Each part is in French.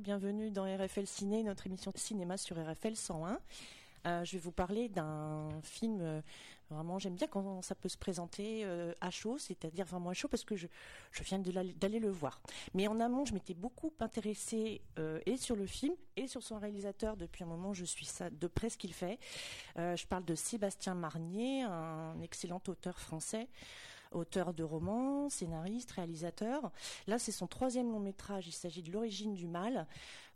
bienvenue dans RFL Ciné, notre émission cinéma sur RFL 101. Euh, je vais vous parler d'un film. euh, vraiment, j'aime bien quand ça peut se présenter euh, à chaud, c'est-à-dire vraiment à chaud parce que je, je viens de d'aller le voir. Mais en amont, je m'étais beaucoup intéressée et sur le film et sur son réalisateur. Depuis un moment, je suis de près ce qu'il fait. Je parle de Sébastien Marnier, un excellent auteur français, auteur de romans, scénariste, réalisateur. Là, c'est son troisième long métrage. Il s'agit de L'origine du mal.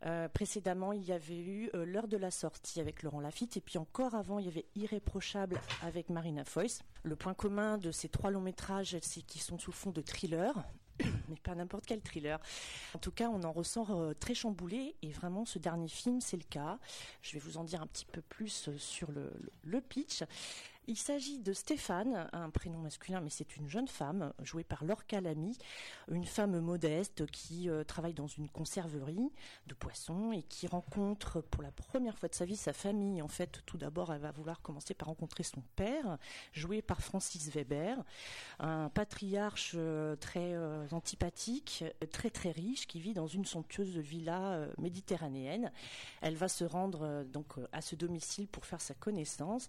Euh, précédemment, il y avait eu euh, L'heure de la sortie avec Laurent Lafitte, et puis encore avant, il y avait Irréprochable avec Marina Foïs. Le point commun de ces trois longs métrages, c'est qu'ils sont sous fond de thriller. Mais pas n'importe quel thriller. En tout cas, on en ressort euh, très chamboulé et vraiment ce dernier film, c'est le cas. Je vais vous en dire un petit peu plus sur le pitch. Il s'agit de Stéphane, un prénom masculin, mais c'est une jeune femme jouée par Laure Calamy, une femme modeste qui euh, travaille dans une conserverie de poissons et qui rencontre pour la première fois de sa vie sa famille. En fait, tout d'abord, elle va vouloir commencer par rencontrer son père, joué par Francis Weber, un patriarche euh, très euh, antipathique, très très riche, qui vit dans une somptueuse villa méditerranéenne. Elle va se rendre donc à ce domicile pour faire sa connaissance,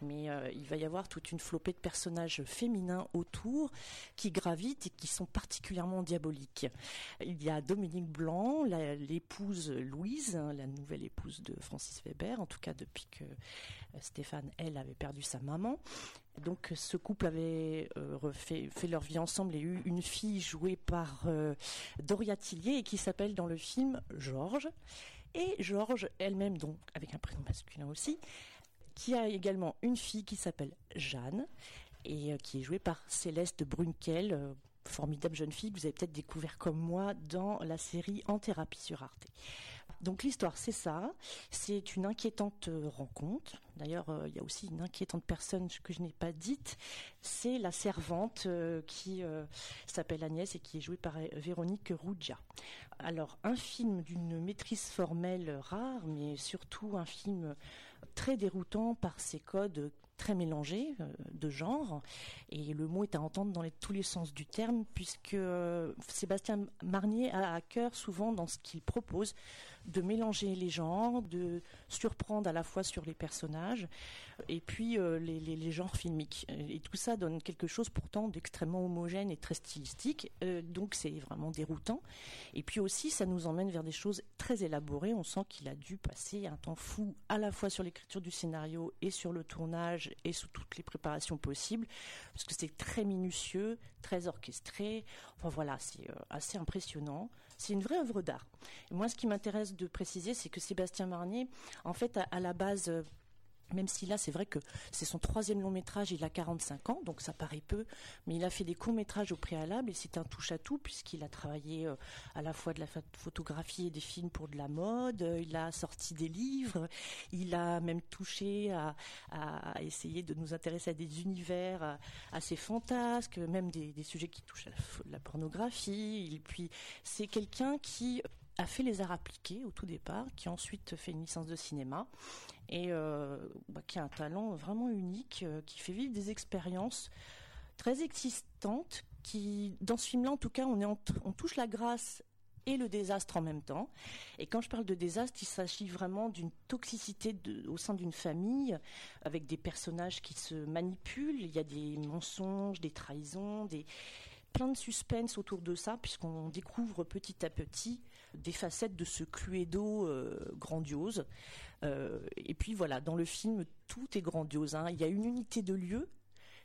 mais il va y avoir toute une flopée de personnages féminins autour qui gravitent et qui sont particulièrement diaboliques. Il y a Dominique Blanc, la- l'épouse Louise, hein, la nouvelle épouse de Francis Weber, en tout cas depuis que euh, Stéphane, elle, avait perdu sa maman. Donc ce couple avait euh, fait leur vie ensemble et eu une fille jouée par euh, Doria Tillier et qui s'appelle dans le film Georges. Et Georges elle-même, donc avec un prénom masculin aussi, qui a également une fille qui s'appelle Jeanne et euh, qui est jouée par Céleste Brunkel, euh, formidable jeune fille que vous avez peut-être découvert comme moi dans la série En thérapie sur Arte. Donc l'histoire, c'est ça. C'est une inquiétante euh, rencontre. D'ailleurs, il y a aussi une inquiétante personne que je n'ai pas dite. C'est la servante qui s'appelle Agnès et qui est jouée par Véronique Ruggia. Alors, un film d'une maîtrise formelle rare, mais surtout un film très déroutant par ses codes très mélangés euh, de genre. Et le mot est à entendre dans tous les sens du terme, puisque euh, Sébastien Marnier a à cœur souvent dans ce qu'il propose de mélanger les genres, de surprendre à la fois sur les personnages et puis euh, les, les- les genres filmiques. Et tout ça donne quelque chose pourtant d'extrêmement homogène et très stylistique. Donc c'est vraiment déroutant. Et puis aussi, ça nous emmène vers des choses très élaborées. On sent qu'il a dû passer un temps fou à la fois sur l'écriture du scénario et sur le tournage et sous toutes les préparations possibles, parce que c'est très minutieux, très orchestré. Enfin voilà, c'est euh, assez impressionnant. C'est une vraie œuvre d'art. Moi, ce qui m'intéresse de préciser, c'est que Sébastien Marnier, en fait, à, à la base, euh, même si là, c'est vrai que c'est son troisième long métrage, il a 45 ans, donc ça paraît peu, mais il a fait des courts métrages au préalable et c'est un touche-à-tout puisqu'il a travaillé euh, à la fois de la pho- photographie et des films pour de la mode, euh, il a sorti des livres, il a même touché à, essayer de nous intéresser à des univers euh, assez fantasques, même des, sujets qui touchent à la, la pornographie. Et puis c'est quelqu'un qui a fait les arts appliqués au tout départ, qui a ensuite fait une licence de cinéma et euh, bah, qui a un talent vraiment unique, euh, qui fait vivre des expériences très existantes. Qui, dans ce film-là, en tout cas, on touche la grâce et le désastre en même temps. Et quand je parle de désastre, il s'agit vraiment d'une toxicité au sein d'une famille, avec des personnages qui se manipulent. Il y a des mensonges, des trahisons, des plein de suspense autour de ça, puisqu'on découvre petit à petit des facettes de ce Cluedo euh, grandiose. Euh, et puis voilà, dans le film, tout est grandiose. hein. Il y a une unité de lieu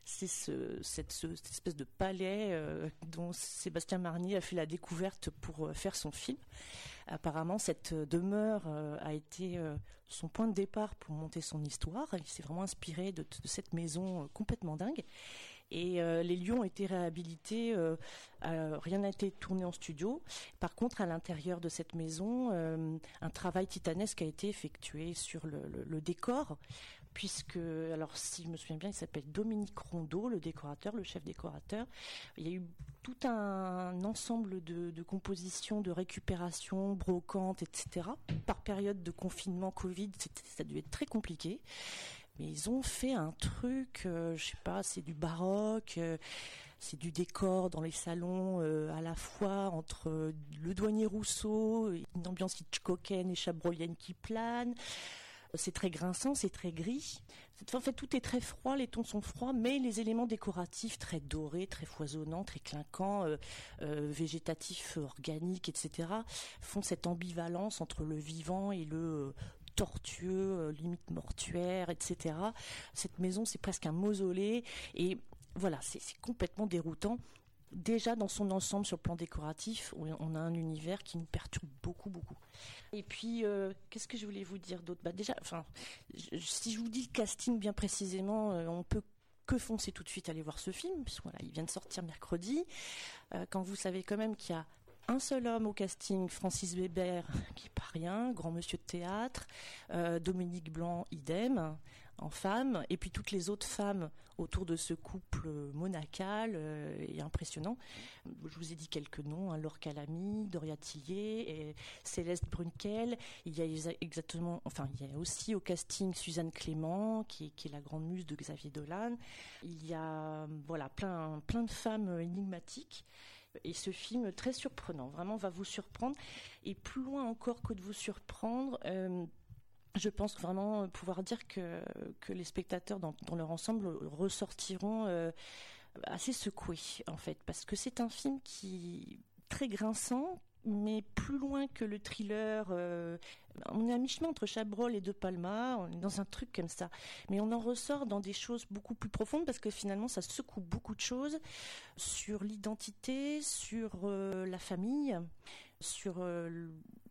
c'est ce, cette, ce- cette espèce de palais euh, dont Sébastien Marnier a fait la découverte pour faire son film. Apparemment, cette demeure a été son point de départ pour monter son histoire. Il s'est vraiment inspiré de, cette maison complètement dingue. Et euh, les lieux ont été réhabilités. euh, rien n'a été tourné en studio. Par contre, à l'intérieur de cette maison, euh, un travail titanesque a été effectué sur le, décor, puisque, alors si je me souviens bien, il s'appelle Dominique Rondeau, le décorateur, le chef décorateur. Il y a eu tout un ensemble de, de compositions, de récupération, brocantes, etc. Par période de confinement Covid, ça a dû être très compliqué. Mais ils ont fait un truc, euh, je sais pas, c'est du baroque. euh, c'est du décor dans les salons à la fois entre le douanier Rousseau, une ambiance Hitchcockienne et chabrolienne qui plane. C'est très grinçant, c'est très gris. En fait, tout est très froid, les tons sont froids, mais les éléments décoratifs très dorés, très foisonnants, très clinquants, euh, euh, végétatifs, organiques, etc., font cette ambivalence entre le vivant et le euh, tortueux, limite mortuaire, etc. Cette maison, c'est presque un mausolée, et voilà, c'est complètement déroutant déjà dans son ensemble sur le plan décoratif, on a un univers qui nous perturbe beaucoup, beaucoup. Et puis, euh, qu'est-ce que je voulais vous dire d'autre? Bah Déjà, enfin, si je vous dis le casting bien précisément, euh, on peut que foncer tout de suite aller voir ce film, puisque voilà, il vient de sortir mercredi. Euh, quand vous savez quand même qu'il y a un seul homme au casting, Francis Weber, qui n'est pas rien, grand monsieur de théâtre, Dominique Blanc, idem, en femme, et puis toutes les autres femmes autour de ce couple monacal euh, et impressionnant. Je vous ai dit quelques noms, hein, Laure Calamy, Doria Tillier, et Céleste Brunkel. Il y a exactement, enfin, il y a aussi au casting Suzanne Clément, qui, qui est la grande muse de Xavier Dolan. Il y a, voilà, plein, plein de femmes énigmatiques. Et ce film très surprenant, vraiment va vous surprendre. Et plus loin encore que de vous surprendre, euh, je pense vraiment pouvoir dire que, les spectateurs dans, leur ensemble ressortiront euh, assez secoués en fait parce que c'est un film qui très grinçant mais plus loin que le thriller. Euh, on est à mi-chemin entre Chabrol et De Palma, on est dans un truc comme ça. Mais on en ressort dans des choses beaucoup plus profondes parce que finalement, ça secoue beaucoup de choses sur l'identité, sur euh, la famille, sur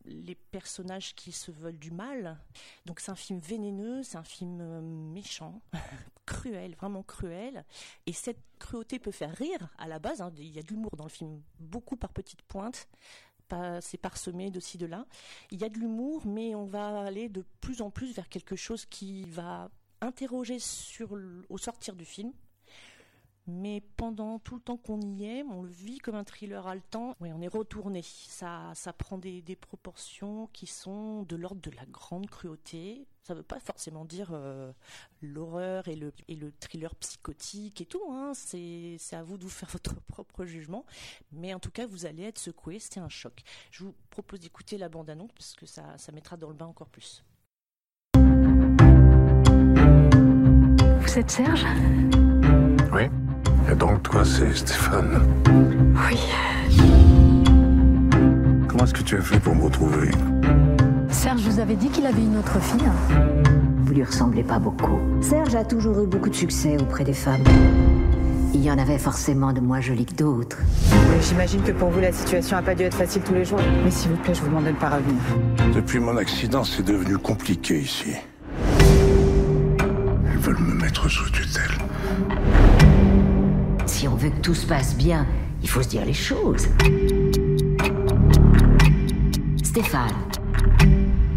les personnages qui se veulent du mal. Donc c'est un film vénéneux, c'est un film euh, méchant, cruel, vraiment cruel. Et cette cruauté peut faire rire à la base. Hein. Il y a de l'humour dans le film, beaucoup par petites pointes. C'est parsemé de ci, de là. Il y a de l'humour, mais on va aller de plus en plus vers quelque chose qui va interroger sur, au sortir du film, mais pendant tout le temps qu'on y est, on le vit comme un thriller haletant. Oui, on est retourné. Ça, ça prend des, proportions qui sont de l'ordre de la grande cruauté. Ça ne veut pas forcément dire euh, l'horreur et le, et le thriller psychotique et tout. Hein. C'est, à vous de vous faire votre propre jugement. Mais en tout cas, vous allez être secoué. C'était un choc. Je vous propose d'écouter la bande-annonce parce que ça, ça mettra dans le bain encore plus. Vous êtes Serge? Oui. Et donc, toi, c'est Stéphane? Oui. Comment est-ce que tu as fait pour me retrouver? Serge vous avez dit qu'il avait une autre fille. Vous lui ressemblez pas beaucoup. Serge a toujours eu beaucoup de succès auprès des femmes. Il y en avait forcément de moins jolies que d'autres. J'imagine que pour vous, la situation n'a pas dû être facile tous les jours. Mais s'il vous plaît, je vous demande de ne pas revenir. Depuis mon accident, c'est devenu compliqué ici. Ils veulent me mettre sous tutelle. Si on veut que tout se passe bien, il faut se dire les choses. Stéphane,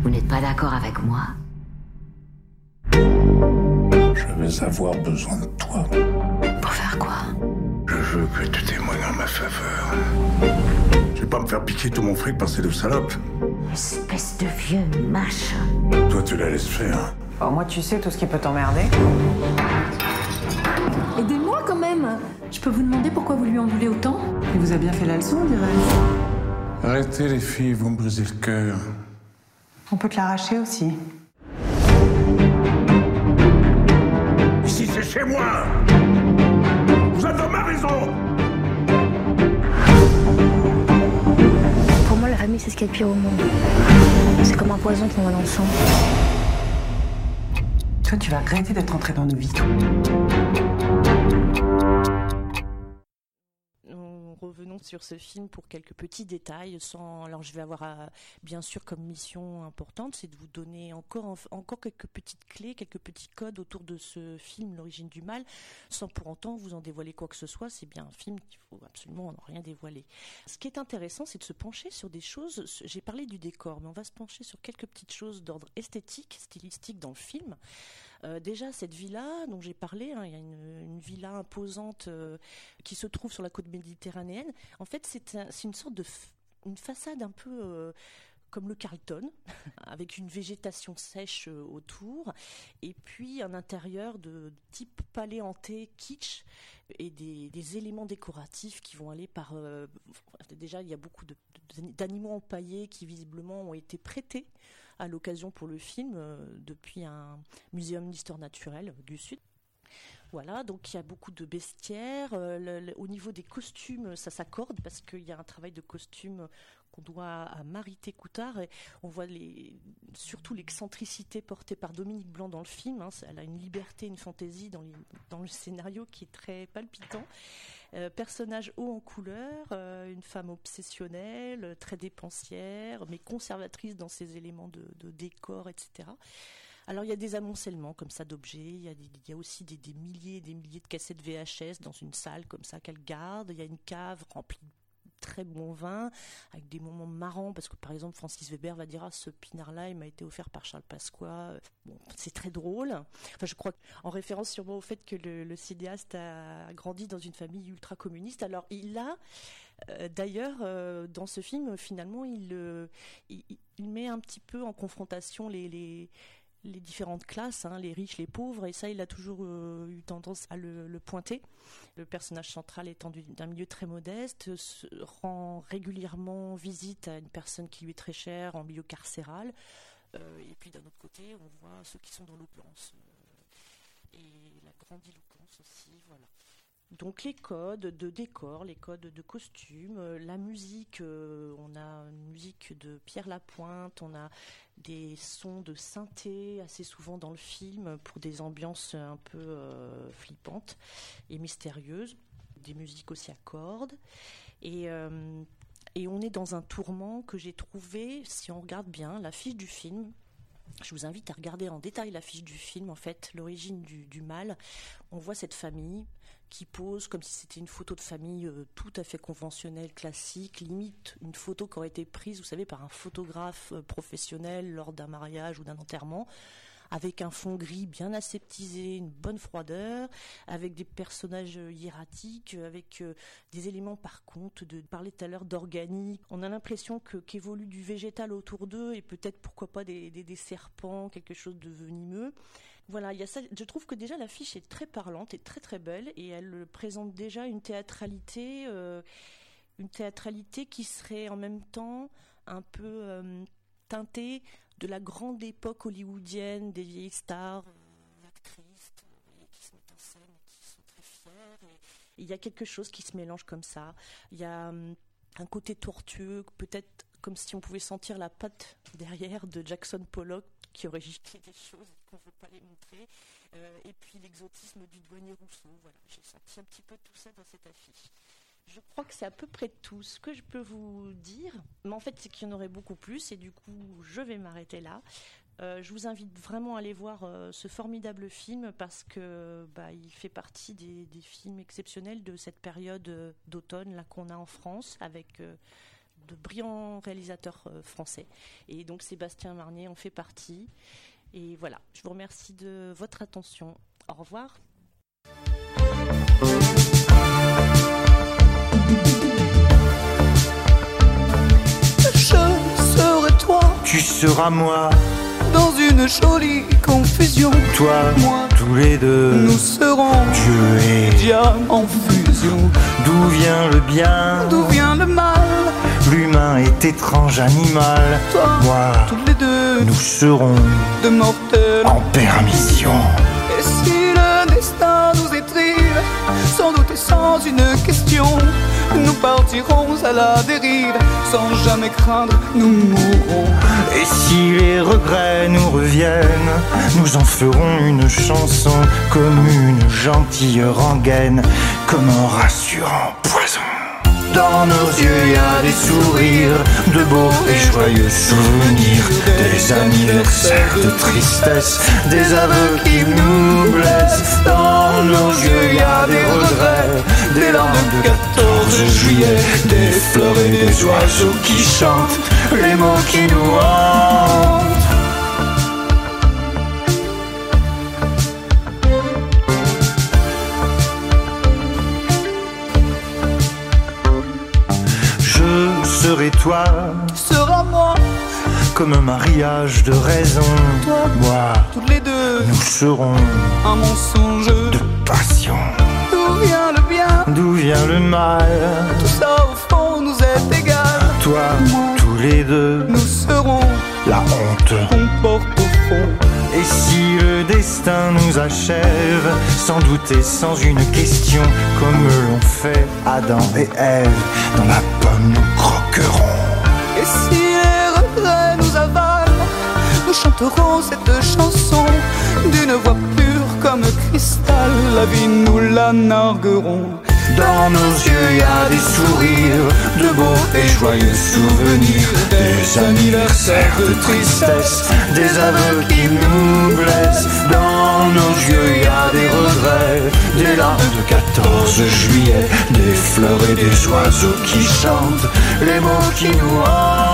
vous n'êtes pas d'accord avec moi Je vais avoir besoin de toi. Pour faire quoi Je veux que tu témoignes en ma faveur. Je vais pas me faire piquer tout mon fric par ces deux salopes. Espèce de vieux machin. Toi, tu la laisses faire. Bon, moi, tu sais tout ce qui peut t'emmerder. Aidez-moi quand même Je peux vous demander pourquoi vous lui en voulez autant Il vous a bien fait la leçon, dirais-je. Arrêtez les filles, vous me brisez le cœur. On peut te l'arracher aussi. Ici, c'est chez moi Vous êtes dans ma maison Pour moi, la famille, c'est ce qu'il y a de pire au monde. C'est comme un poison qu'on voit dans le sang. Toi, tu vas regretter d'être entré dans nos vies. Sur ce film pour quelques petits détails. Sans, alors je vais avoir euh, bien sûr comme mission importante, c'est de vous donner encore encore quelques petites clés, quelques petits codes autour de ce film, l'origine du mal, sans pour autant vous en dévoiler quoi que ce soit. C'est bien un film qu'il faut absolument rien dévoiler. Ce qui est intéressant, c'est de se pencher sur des choses. J'ai parlé du décor, mais on va se pencher sur quelques petites choses d'ordre esthétique, stylistique dans le film. Euh, déjà, cette villa dont j'ai parlé, hein, il y a une, villa imposante euh, qui se trouve sur la côte méditerranéenne. En fait, c'est une sorte de une façade un peu euh, comme le Carlton, avec une végétation sèche autour, et puis un intérieur de type palais hanté kitsch et des, éléments décoratifs qui vont aller par. Déjà, il y a beaucoup d'animaux empaillés qui visiblement ont été prêtés à l'occasion pour le film euh, depuis un muséum d'histoire naturelle du Sud. Voilà, donc il y a beaucoup de bestiaires. au niveau des costumes, ça s'accorde parce qu'il y a un travail de costume qu'on doit à Marité Coutard. On voit surtout l'excentricité portée par Dominique Blanc dans le film. Hein. Elle a une liberté, une fantaisie dans, dans le scénario qui est très palpitant. Euh, personnage haut en couleur, euh, une femme obsessionnelle, très dépensière, mais conservatrice dans ses éléments de, décor, etc. Alors il y a des amoncellements comme ça d'objets, il, y a aussi des, milliers et des milliers de cassettes VHS dans une salle comme ça qu'elle garde, il y a une cave remplie de très bon vin, avec des moments marrants, parce que par exemple, Francis Weber va dire, ah, ce pinard-là, il m'a été offert par Charles Pasqua. Bon, c'est très drôle. Enfin, je crois en référence sûrement au fait que le, cinéaste a grandi dans une famille ultra communiste. Alors, il a, euh, d'ailleurs, euh, dans ce film, finalement, il, euh, il, il, met un petit peu en confrontation les les différentes classes, hein, les riches, les pauvres, et ça, il a toujours euh, eu tendance à le, pointer. Le personnage central étant d'un milieu très modeste, rend régulièrement visite à une personne qui lui est très chère en milieu carcéral. Euh, et puis d'un autre côté, on voit ceux qui sont dans l'opulence. Euh, et la grande éloquence aussi, voilà. Donc les codes de décor, les codes de costumes, euh, la musique, euh, on a une musique de Pierre Lapointe, on a des sons de synthé assez souvent dans le film pour des ambiances un peu euh, flippantes et mystérieuses, des musiques aussi à cordes. Et on est dans un tourment que j'ai trouvé, si on regarde bien, l'affiche du film, je vous invite à regarder en détail l'affiche du film, en fait, l'origine du, mal. On voit cette famille qui pose comme si c'était une photo de famille euh, tout à fait conventionnelle, classique, limite une photo qui aurait été prise, vous savez, par un photographe euh, professionnel lors d'un mariage ou d'un enterrement avec un fond gris bien aseptisé, une bonne froideur, avec des personnages hiératiques, avec euh, des éléments par contre, de parler tout à l'heure d'organique. On a l'impression qu'évolue du végétal autour d'eux et peut-être pourquoi pas des, serpents, quelque chose de venimeux. Voilà, il y a ça. Je trouve que déjà l'affiche est très parlante et très très belle et elle présente déjà une théâtralité, euh, une théâtralité qui serait en même temps un peu euh, teintée de la grande époque hollywoodienne, des vieilles stars, actrices, qui se mettent en scène qui sont très fières. il y a quelque chose qui se mélange comme ça. Il y a hum, un côté tortueux, peut-être comme si on pouvait sentir la patte derrière de Jackson Pollock qui aurait jeté des choses qu'on ne veut pas les montrer. Euh, et puis l'exotisme du douanier Rousseau. Voilà, j'ai senti un petit peu tout ça dans cette affiche. Je crois que c'est à peu près tout ce que je peux vous dire. Mais en fait, c'est qu'il y en aurait beaucoup plus et du coup, je vais m'arrêter là. Euh, je vous invite vraiment à aller voir euh, ce formidable film parce que bah, il fait partie des, films exceptionnels de cette période euh, d'automne là qu'on a en France avec de brillants réalisateurs français. Et donc Sébastien Marnier en fait partie. Et voilà, je vous remercie de votre attention. Au revoir. Tu seras moi. Dans une jolie confusion, toi, moi, tous les deux, nous serons Dieu et diable en fusion. D'où vient le bien D'où vient le mal L'humain est étrange animal. Toi, moi, tous les deux, nous serons de mortels en permission. Partirons à la dérive, sans jamais craindre, nous mourrons. Et si les regrets nous reviennent, nous en ferons une chanson comme une gentille rengaine, comme un rassurant poison. Dans nos yeux, y a des sourires, de beaux et joyeux souvenirs, des anniversaires de tristesse, des aveux qui nous juillet, des fleurs et des oiseaux qui chantent, les mots qui nous hantent. serai toi, tu seras moi, comme un mariage de raison. Toi, moi, toutes les deux, nous serons un mensonge nous achève, sans douter, sans une question, comme l'ont fait Adam et Ève, dans la pomme nous croquerons. Et si les regrets nous avalent, nous chanterons cette chanson d'une voix pure comme cristal, la vie nous la narguerons. Dans nos yeux, il y a des sourires, de beaux et joyeux souvenirs, des anniversaires de tristesse, des aveux qui nous blessent. Dans nos yeux, il y a des regrets, des larmes de 14 juillet, des fleurs et des oiseaux qui chantent, les mots qui nous.